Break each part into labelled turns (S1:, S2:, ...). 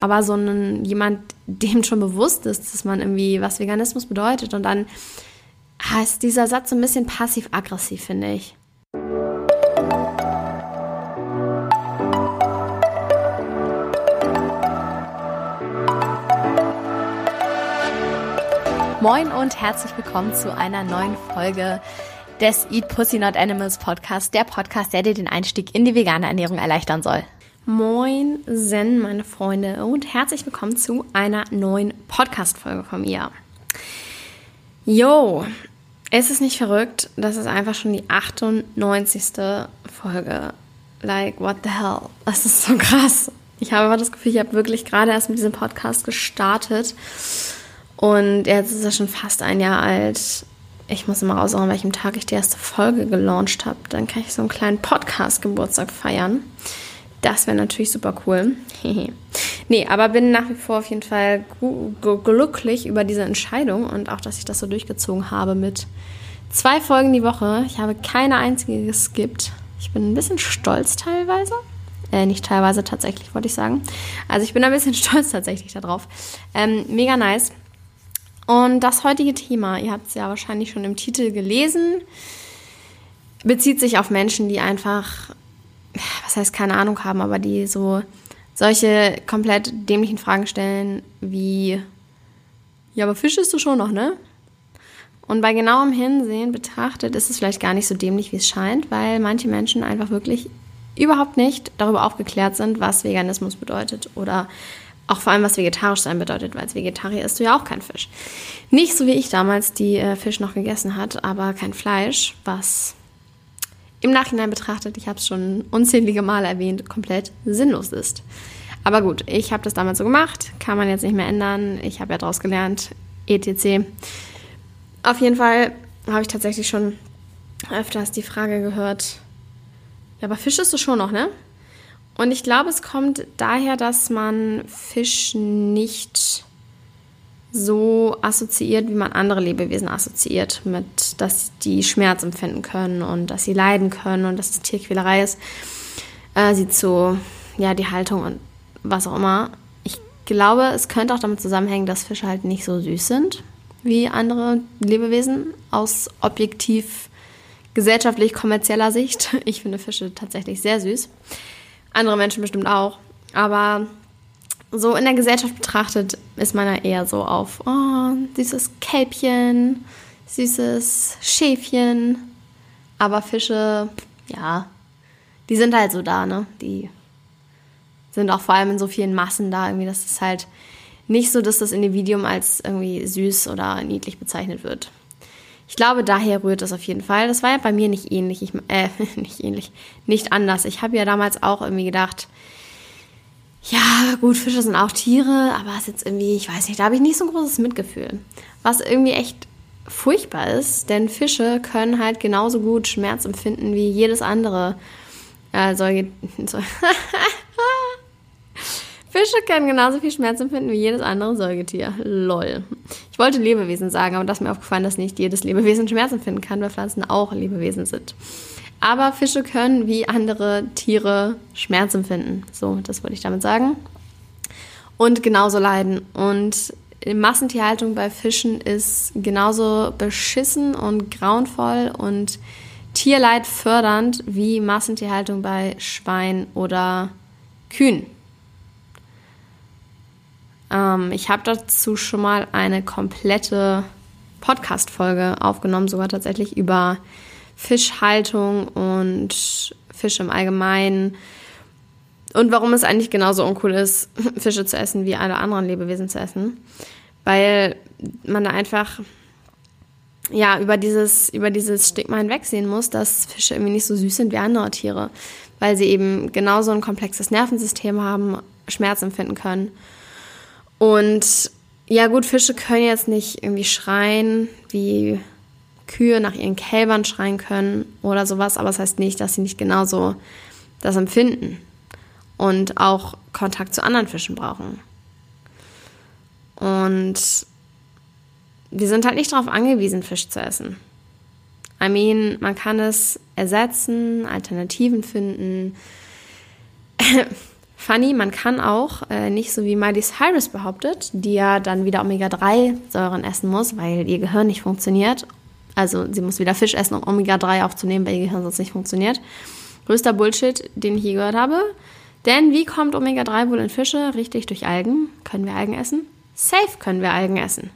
S1: Aber so ein, jemand, dem schon bewusst ist, dass man irgendwie, was Veganismus bedeutet und dann heißt dieser Satz so ein bisschen passiv-aggressiv, finde ich. Moin und herzlich willkommen zu einer neuen Folge des Eat Pussy Not Animals Podcast, der Podcast, der dir den Einstieg in die vegane Ernährung erleichtern soll. Moin Zen, meine Freunde, und herzlich willkommen zu einer neuen Podcast-Folge von mir. Yo, ist es nicht verrückt? Das ist einfach schon die 98. Folge. Like, what the hell? Das ist so krass. Ich habe aber das Gefühl, ich habe wirklich gerade erst mit diesem Podcast gestartet. Und jetzt ist er schon fast ein Jahr alt. Ich muss immer raussuchen, an welchem Tag ich die erste Folge gelauncht habe. Dann kann ich so einen kleinen Podcast-Geburtstag feiern. Das wäre natürlich super cool. nee, aber bin nach wie vor auf jeden Fall glücklich über diese Entscheidung und auch, dass ich das so durchgezogen habe mit zwei Folgen die Woche. Ich habe keine einzige geskippt. Ich bin ein bisschen stolz teilweise. Äh, nicht teilweise tatsächlich, wollte ich sagen. Also ich bin ein bisschen stolz tatsächlich darauf. Ähm, mega nice. Und das heutige Thema, ihr habt es ja wahrscheinlich schon im Titel gelesen, bezieht sich auf Menschen, die einfach was heißt keine Ahnung haben, aber die so solche komplett dämlichen Fragen stellen wie, ja, aber Fisch isst du schon noch, ne? Und bei genauem Hinsehen betrachtet ist es vielleicht gar nicht so dämlich, wie es scheint, weil manche Menschen einfach wirklich überhaupt nicht darüber aufgeklärt sind, was Veganismus bedeutet oder auch vor allem, was vegetarisch sein bedeutet, weil als Vegetarier isst du ja auch kein Fisch. Nicht so wie ich damals, die äh, Fisch noch gegessen hat, aber kein Fleisch, was im Nachhinein betrachtet, ich habe es schon unzählige Male erwähnt, komplett sinnlos ist. Aber gut, ich habe das damals so gemacht, kann man jetzt nicht mehr ändern. Ich habe ja daraus gelernt, etc. Auf jeden Fall habe ich tatsächlich schon öfters die Frage gehört, ja, aber Fisch ist du schon noch, ne? Und ich glaube, es kommt daher, dass man Fisch nicht so assoziiert, wie man andere Lebewesen assoziiert, mit, dass die Schmerz empfinden können und dass sie leiden können und dass es Tierquälerei ist, äh, sieht so, ja, die Haltung und was auch immer. Ich glaube, es könnte auch damit zusammenhängen, dass Fische halt nicht so süß sind wie andere Lebewesen aus objektiv gesellschaftlich kommerzieller Sicht. Ich finde Fische tatsächlich sehr süß. Andere Menschen bestimmt auch. Aber so in der Gesellschaft betrachtet ist man ja eher so auf oh, süßes Kälbchen, süßes Schäfchen. Aber Fische, ja, die sind halt so da, ne? Die sind auch vor allem in so vielen Massen da. Irgendwie, das ist halt nicht so, dass das Individuum als irgendwie süß oder niedlich bezeichnet wird. Ich glaube, daher rührt das auf jeden Fall. Das war ja bei mir nicht ähnlich. Ich, äh, nicht ähnlich, nicht anders. Ich habe ja damals auch irgendwie gedacht, ja, gut, Fische sind auch Tiere, aber es ist jetzt irgendwie, ich weiß nicht, da habe ich nicht so ein großes Mitgefühl. Was irgendwie echt furchtbar ist, denn Fische können halt genauso gut Schmerz empfinden wie jedes andere äh, Säugetier. Fische können genauso viel Schmerz empfinden wie jedes andere Säugetier. Lol. Ich wollte Lebewesen sagen, aber das ist mir aufgefallen, dass nicht jedes Lebewesen Schmerz empfinden kann, weil Pflanzen auch Lebewesen sind. Aber Fische können wie andere Tiere Schmerz empfinden. So, das wollte ich damit sagen. Und genauso leiden. Und Massentierhaltung bei Fischen ist genauso beschissen und grauenvoll und Tierleid fördernd wie Massentierhaltung bei Schwein oder Kühen. Ähm, ich habe dazu schon mal eine komplette Podcast-Folge aufgenommen, sogar tatsächlich über Fischhaltung und Fisch im Allgemeinen. Und warum es eigentlich genauso uncool ist, Fische zu essen wie alle anderen Lebewesen zu essen. Weil man da einfach ja, über dieses, über dieses Stigma hinwegsehen muss, dass Fische irgendwie nicht so süß sind wie andere Tiere, weil sie eben genauso ein komplexes Nervensystem haben, Schmerz empfinden können. Und ja, gut, Fische können jetzt nicht irgendwie schreien wie Kühe nach ihren Kälbern schreien können oder sowas, aber es das heißt nicht, dass sie nicht genauso das empfinden und auch Kontakt zu anderen Fischen brauchen. Und wir sind halt nicht darauf angewiesen, Fisch zu essen. I mean, man kann es ersetzen, Alternativen finden. Funny, man kann auch, äh, nicht so wie Miley Cyrus behauptet, die ja dann wieder Omega-3-Säuren essen muss, weil ihr Gehirn nicht funktioniert. Also sie muss wieder Fisch essen, um Omega-3 aufzunehmen, weil ihr Gehirn sonst nicht funktioniert. Größter Bullshit, den ich je gehört habe. Denn wie kommt Omega-3 wohl in Fische? Richtig durch Algen. Können wir Algen essen? Safe können wir Algen essen.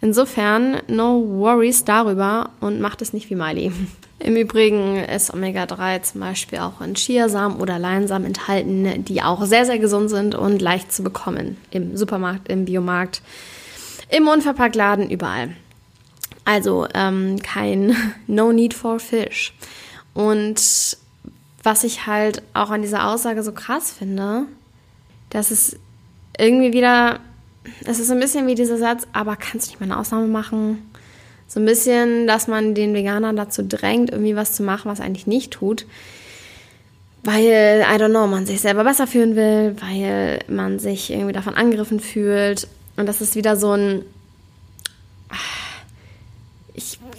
S1: Insofern, no worries darüber und macht es nicht wie Miley. Im Übrigen ist Omega-3 zum Beispiel auch in Chiasamen oder Leinsamen enthalten, die auch sehr, sehr gesund sind und leicht zu bekommen. Im Supermarkt, im Biomarkt, im Unverpacktladen, überall. Also ähm, kein No Need for Fish. Und was ich halt auch an dieser Aussage so krass finde, dass es irgendwie wieder, es ist ein bisschen wie dieser Satz, aber kannst du nicht mal eine Ausnahme machen? So ein bisschen, dass man den Veganern dazu drängt, irgendwie was zu machen, was eigentlich nicht tut. Weil, I don't know, man sich selber besser fühlen will, weil man sich irgendwie davon angegriffen fühlt. Und das ist wieder so ein.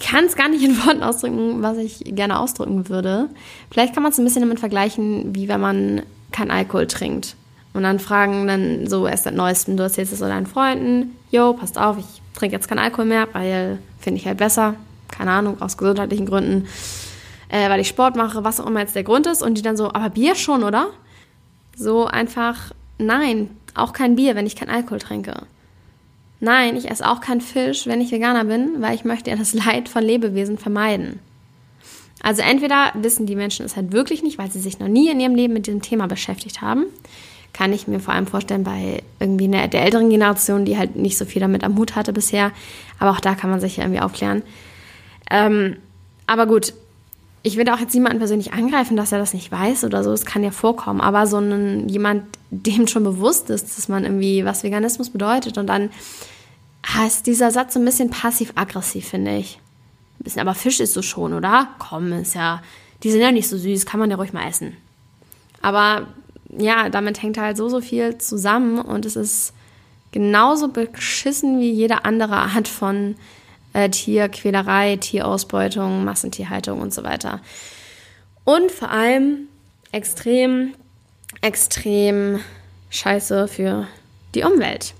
S1: Ich kann es gar nicht in Worten ausdrücken, was ich gerne ausdrücken würde. Vielleicht kann man es ein bisschen damit vergleichen, wie wenn man keinen Alkohol trinkt. Und dann fragen dann so erst seit neuestem, du erzählst es so deinen Freunden, yo, passt auf, ich trinke jetzt keinen Alkohol mehr, weil finde ich halt besser. Keine Ahnung, aus gesundheitlichen Gründen. Äh, weil ich Sport mache, was auch immer jetzt der Grund ist. Und die dann so, aber Bier schon, oder? So einfach, nein, auch kein Bier, wenn ich keinen Alkohol trinke. Nein, ich esse auch keinen Fisch, wenn ich Veganer bin, weil ich möchte ja das Leid von Lebewesen vermeiden. Also entweder wissen die Menschen es halt wirklich nicht, weil sie sich noch nie in ihrem Leben mit diesem Thema beschäftigt haben kann ich mir vor allem vorstellen bei irgendwie der, älteren Generation, die halt nicht so viel damit am Hut hatte bisher. Aber auch da kann man sich ja irgendwie aufklären. Ähm, aber gut, ich will auch jetzt niemanden persönlich angreifen, dass er das nicht weiß oder so. Das kann ja vorkommen. Aber so ein, jemand, dem schon bewusst ist, dass man irgendwie, was Veganismus bedeutet und dann heißt dieser Satz so ein bisschen passiv-aggressiv, finde ich. Ein bisschen, aber Fisch ist so schon, oder? Komm, ist ja, die sind ja nicht so süß, kann man ja ruhig mal essen. Aber ja, damit hängt halt so, so viel zusammen und es ist genauso beschissen wie jede andere Art von äh, Tierquälerei, Tierausbeutung, Massentierhaltung und so weiter. Und vor allem extrem, extrem scheiße für die Umwelt.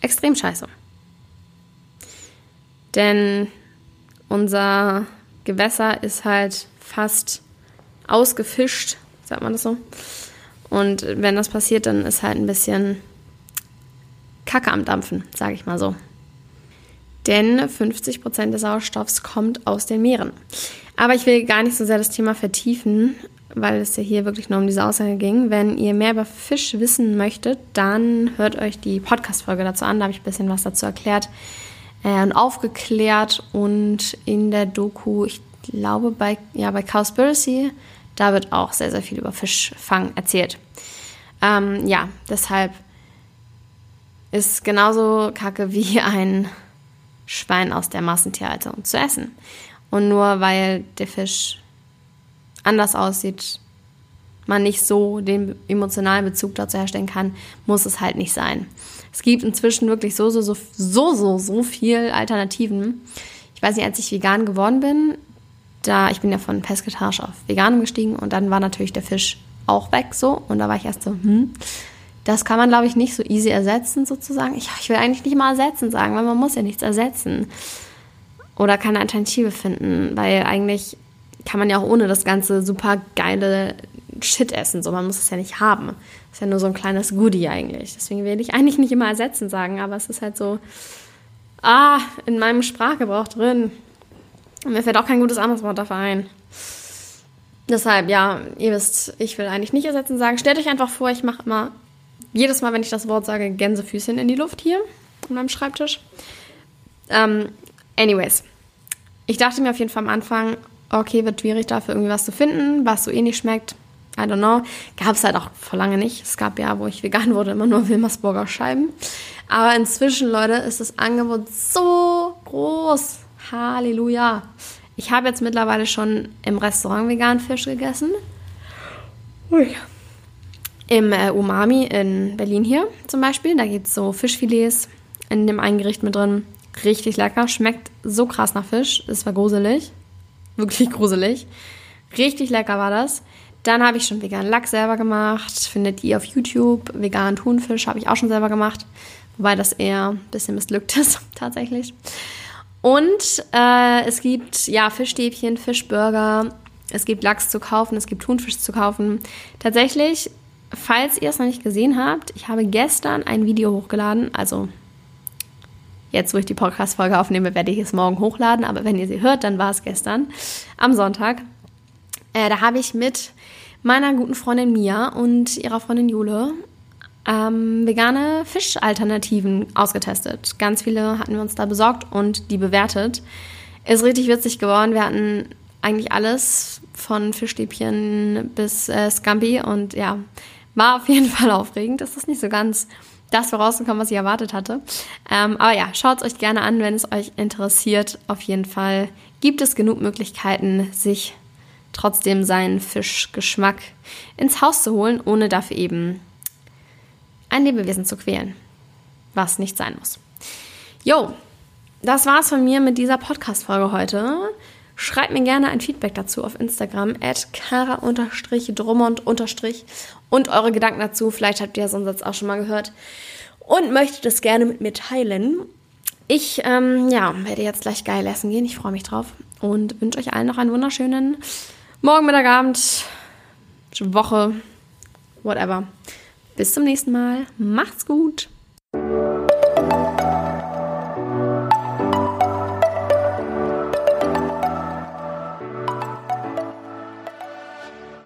S1: Extrem scheiße. Denn unser Gewässer ist halt fast ausgefischt sagt man das so? Und wenn das passiert, dann ist halt ein bisschen Kacke am Dampfen, sage ich mal so. Denn 50 Prozent des Sauerstoffs kommt aus den Meeren. Aber ich will gar nicht so sehr das Thema vertiefen, weil es ja hier wirklich nur um diese Aussage ging. Wenn ihr mehr über Fisch wissen möchtet, dann hört euch die Podcast-Folge dazu an. Da habe ich ein bisschen was dazu erklärt äh, und aufgeklärt. Und in der Doku, ich glaube bei, ja, bei Cowspiracy da wird auch sehr, sehr viel über Fischfang erzählt. Ähm, ja, deshalb ist genauso kacke wie ein Schwein aus der Massentierhaltung zu essen. Und nur weil der Fisch anders aussieht, man nicht so den emotionalen Bezug dazu herstellen kann, muss es halt nicht sein. Es gibt inzwischen wirklich so, so, so, so, so, so viel Alternativen. Ich weiß nicht, als ich vegan geworden bin, da, ich bin ja von Pesketarisch auf Veganem gestiegen und dann war natürlich der Fisch auch weg so und da war ich erst so, hm, das kann man glaube ich nicht so easy ersetzen sozusagen. Ich, ich will eigentlich nicht mal ersetzen sagen, weil man muss ja nichts ersetzen oder keine Alternative finden, weil eigentlich kann man ja auch ohne das ganze super geile Shit essen, so man muss es ja nicht haben. Das ist ja nur so ein kleines Goodie eigentlich. Deswegen will ich eigentlich nicht immer ersetzen sagen, aber es ist halt so, ah, in meinem Sprachgebrauch drin. Und mir fällt auch kein gutes anderes Wort dafür ein. Deshalb, ja, ihr wisst, ich will eigentlich nicht ersetzen sagen. Stellt euch einfach vor, ich mache immer jedes Mal, wenn ich das Wort sage, Gänsefüßchen in die Luft hier an meinem Schreibtisch. Ähm, anyways, ich dachte mir auf jeden Fall am Anfang, okay, wird schwierig dafür irgendwie was zu finden, was so eh nicht schmeckt. I don't know. Gab es halt auch vor lange nicht. Es gab ja, wo ich vegan wurde, immer nur Wilmersburger Scheiben. Aber inzwischen, Leute, ist das Angebot so groß. Halleluja. Ich habe jetzt mittlerweile schon im Restaurant veganen Fisch gegessen. Ui. Im äh, Umami in Berlin hier zum Beispiel. Da gibt es so Fischfilets in dem einen Gericht mit drin. Richtig lecker. Schmeckt so krass nach Fisch. Es war gruselig. Wirklich gruselig. Richtig lecker war das. Dann habe ich schon veganen Lachs selber gemacht. Findet ihr auf YouTube. Veganen Thunfisch habe ich auch schon selber gemacht. Wobei das eher ein bisschen missglückt ist, tatsächlich. Und äh, es gibt ja Fischstäbchen, Fischburger. Es gibt Lachs zu kaufen, es gibt Thunfisch zu kaufen. Tatsächlich, falls ihr es noch nicht gesehen habt, ich habe gestern ein Video hochgeladen. Also jetzt, wo ich die Podcast-Folge aufnehme, werde ich es morgen hochladen. Aber wenn ihr sie hört, dann war es gestern am Sonntag. Äh, da habe ich mit meiner guten Freundin Mia und ihrer Freundin Jule ähm, vegane Fischalternativen ausgetestet. Ganz viele hatten wir uns da besorgt und die bewertet. Ist richtig witzig geworden. Wir hatten eigentlich alles von Fischstäbchen bis äh, Scampi und ja, war auf jeden Fall aufregend. Das ist nicht so ganz das vorausgekommen, was ich erwartet hatte. Ähm, aber ja, schaut es euch gerne an, wenn es euch interessiert. Auf jeden Fall gibt es genug Möglichkeiten, sich trotzdem seinen Fischgeschmack ins Haus zu holen, ohne dafür eben ein Lebewesen zu quälen, was nicht sein muss. Jo, das war's von mir mit dieser Podcast-Folge heute. Schreibt mir gerne ein Feedback dazu auf Instagram at kara-drummond- und eure Gedanken dazu. Vielleicht habt ihr so einen Satz auch schon mal gehört und möchtet es gerne mit mir teilen. Ich ähm, ja, werde jetzt gleich geil essen gehen. Ich freue mich drauf und wünsche euch allen noch einen wunderschönen Morgen, Mittag, Abend, Woche, whatever. Bis zum nächsten Mal. Macht's gut.